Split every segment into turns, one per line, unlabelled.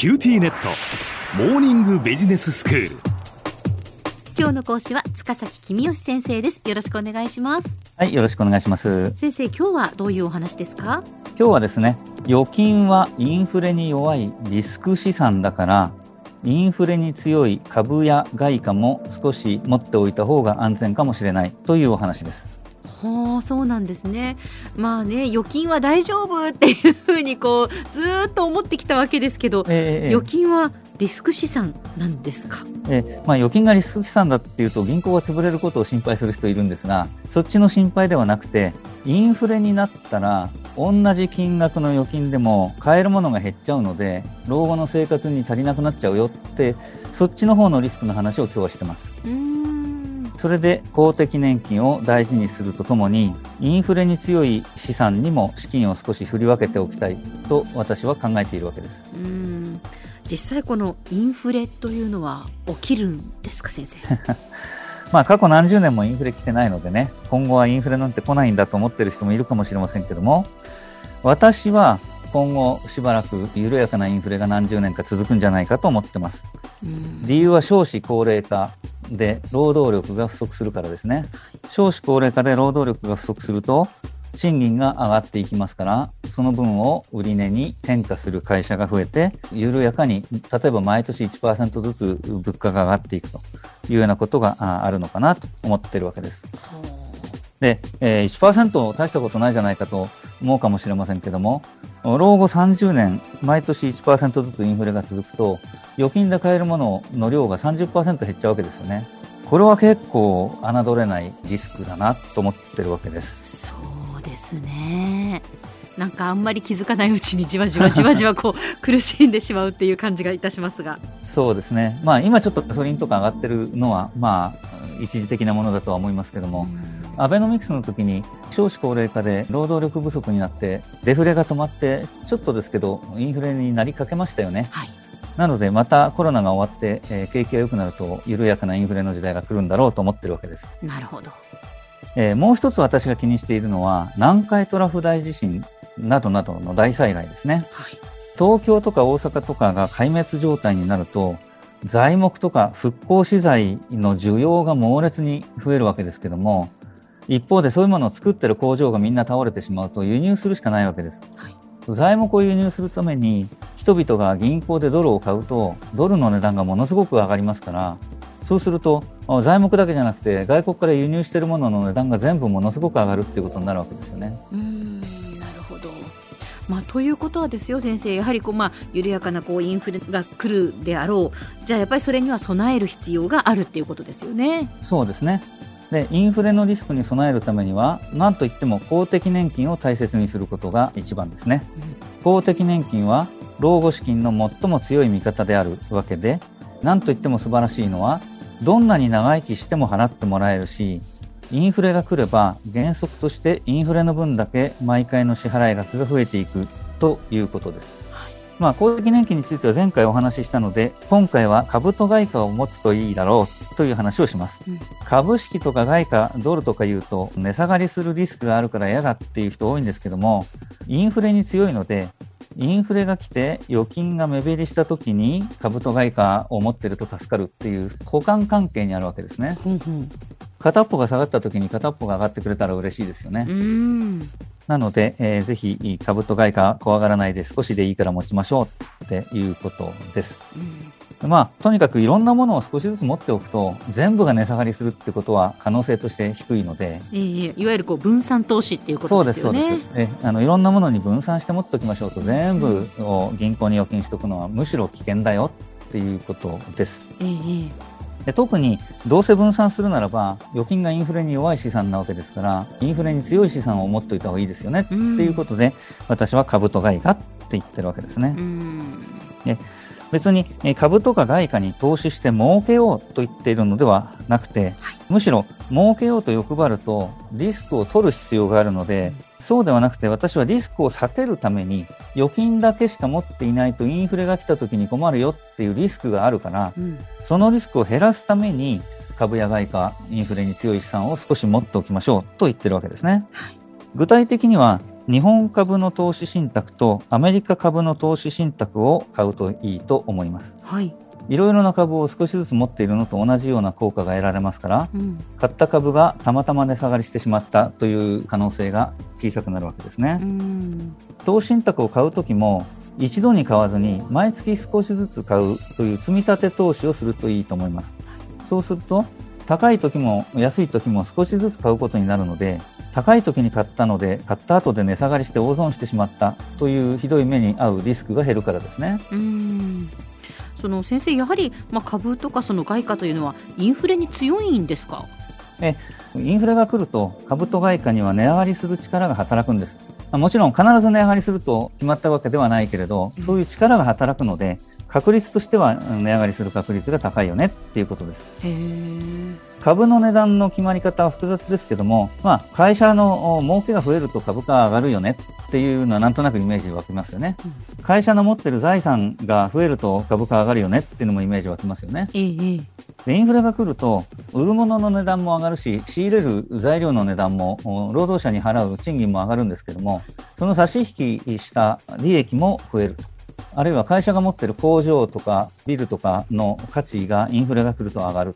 QTnet。モーニングビジネススクール。
今日の講師は塚崎公義先生です。よろしくお願いします。
はい、よろしくお願いします。
先生今日はどういうお話ですか？
今日はですね、預金はインフレに弱いリスク資産だから、インフレに強い株や外貨も少し持っておいた方が安全かもしれないというお話です。
はあそうなんですね。まあね預金は大丈夫っていうふうにこうずーっと思ってきたわけですけど、
えー
預金はリスク資産なんですか？
えーまあ、預金がリスク資産だっていうと銀行が潰れることを心配する人いるんですがそっちの心配ではなくてインフレになったら同じ金額の預金でも買えるものが減っちゃうので老後の生活に足りなくなっちゃうよってそっちの方のリスクの話を今日はしてます。それで公的年金を大事にするとともにインフレに強い資産にも資金を少し振り分けておきたいと私は考えているわけです。
うーん実際このインフレというのは起きるんですか先生？
まあ過去何十年もインフレ来てないのでね今後はインフレなんて来ないんだと思ってる人もいるかもしれませんけども私は今後しばらく緩やかなインフレが何十年か続くんじゃないかと思ってます。
うん
理由は少子高齢化で労働力が不足するからですね少子高齢化で労働力が不足すると賃金が上がっていきますからその分を売値に転嫁する会社が増えて緩やかに例えば毎年1%ずつ物価が上がっていくというようなことがあるのかなと思ってるわけです。
は
で、えー、1%大したことないじゃないかと思うかもしれませんけども老後30年毎年1%ずつインフレが続くと預金で買えるものの量が30%減っちゃうわけですよね。これは結構侮れないリスクだなと思ってるわけです。
あそうですね。なんかあんまり気づかないうちにじわじわじわじわこう苦しんでしまうっていう感じがいたしますが。
そうですね。まあ今ちょっとガソリンとか上がってるのはまあ一時的なものだとは思いますけども、アベノミクスの時に少子高齢化で労働力不足になってデフレが止まってちょっとですけどインフレになりかけましたよね。
はい。
なのでまたコロナが終わって、えー景気が良くなると緩やかなインフレの時代が来るんだろうと思ってるわけです、
なるほど。
えーもう一つ私が気にしているのは南海トラフ大地震などなどの大災害ですね。
はい。
東京とか大阪とかが壊滅状態になると材木とか復興資材の需要が猛烈に増えるわけですけども一方でそういうものを作ってる工場がみんな倒れてしまうと輸入するしかないわけです
はい
材木を輸入するために人々が銀行でドルを買うとドルの値段がものすごく上がりますからそうするとあ材木だけじゃなくて外国から輸入しているものの値段が全部ものすごく上がるっていうことになるわけですよね。
うーんなるほど。まあ、ということはですよ先生やはりこう、まあ、緩やかなこうインフレが来るであろうじゃあやっぱりそれには備える必要があるっていうことですよね。
そうですねでインフレのリスクに備えるためには何といっても公的年金を大切にすることが一番ですね。公的年金は老後資金の最も強い味方であるわけで何といっても素晴らしいのはどんなに長生きしても払ってもらえるしインフレが来れば原則としてインフレの分だけ毎回の支払い額が増えていくということです。
はい
まあ、公的年金については前回お話ししたので今回は株と外貨を持つといいだろうという話をします。
うん。
株式とか外貨ドルとか言うと値下がりするリスクがあるから嫌だっていう人多いんですけどもインフレに強いのでインフレが来て預金が目減りした時に株と外貨を持ってると助かるっていう互換関係にあるわけですね。
ほんほん。
片っぽが下がった時に片っぽが上がってくれたら嬉しいですよね、
うーん
なので、えーぜひ株と外貨怖がらないで少しでいいから持ちましょうっていうことです。
うん。
まあ、とにかくいろんなものを少しずつ持っておくと全部が値下がりするってことは可能性として低いので。
ええいわゆるこう分散投資っていうこ
そうで
とですすよね。
そうですえあのいろんなものに分散して持っておきましょうと全部を銀行に預金しておくのはむしろ危険だよっていうことです。
えええ
で特にどうせ分散するならば預金がインフレに弱い資産なわけですからインフレに強い資産を持っておいた方がいいですよねって
うん
いうことで私は株と外貨って言ってるわけですね。
うーん
別にえー株とか外貨に投資して儲けようと言っているのではなくて、
はい。
むしろ儲けようと欲張るとリスクを取る必要があるので、そうではなくて私はリスクを避けるために預金だけしか持っていないとインフレが来た時に困るよっていうリスクがあるから、
うん。
そのリスクを減らすために株や外貨、インフレに強い資産を少し持っておきましょうと言ってるわけですね。
はい。
具体的には日本株の投資信託とアメリカ株の投資信託を買うといいと思います。
はい、
いろいろな株を少しずつ持っているのと同じような効果が得られますから
うん、
買った株がたまたま値下がりしてしまったという可能性が小さくなるわけですね、
うん。
投資信託を買うときも一度に買わずに毎月少しずつ買うという積み立て投資をするといいと思います。そうすると高い時も安い時も少しずつ買うことになるので高い時に買ったので買った後で値下がりして大損してしまったというひどい目に遭うリスクが減るからですね。
うん。その先生やはり、まあ、株とかその外貨というのはインフレに強いんですか？
インフレが来ると株と外貨には値上がりする力が働くんです。まあもちろん必ず値上がりすると決まったわけではないけれどそういう力が働くので確率としてはうん値上がりする確率が高いよねっていうことです株の値段の決まり方は複雑ですけども、まあ、会社のお儲けが増えると株価が上がるよねっていうのはなんとなくイメージ湧きますよね。会社の持ってる財産が増えると株価上がるよねっていうのもイメージ湧きますよね。で、インフレが来ると、売るものの値段も上がるし、仕入れる材料の値段も、お労働者に払う賃金も上がるんですけども、その差し引きした利益も増えると。あるいは会社が持ってる工場とかビルとかの価値がインフレが来ると上がる。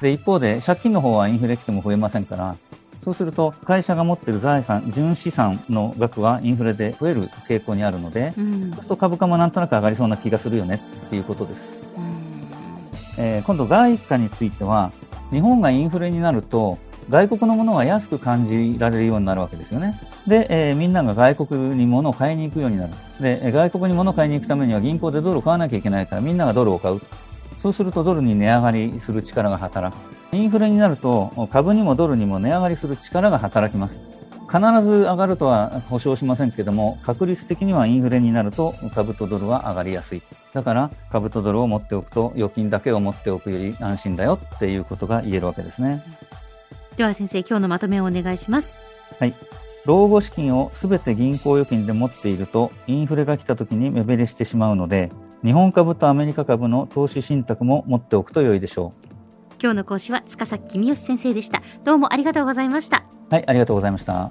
で、一方で借金の方はインフレ来ても増えませんから、そうすると会社が持ってる財産、純資産の額はインフレで増える傾向にあるので、
うん
そうすると株価もなんとなく上がりそうな気がするよねっていうことです。
うん
えー今度外貨については日本がインフレになると外国のものが安く感じられるようになるわけですよね。で、えーみんなが外国に物を買いに行くようになる。で、えー外国に物を買いに行くためには銀行でドルを買わなきゃいけないからみんながドルを買う。そうするとドルに値上がりする力が働く。インフレになると株にもドルにも値上がりする力が働きます。必ず上がるとは保証しませんけども確率的にはインフレになると株とドルは上がりやすいだから株とドルを持っておくと預金だけを持っておくより安心だよっていうことが言えるわけですね
では先生今日のまとめをお願いします
はい老後資金をすべて銀行預金で持っているとインフレが来た時に目減りしてしまうので日本株とアメリカ株の投資信託も持っておくと良いでしょ
今日の講師は塚崎君吉先生でした。どうもありがとうございました。
うはいありがとうございました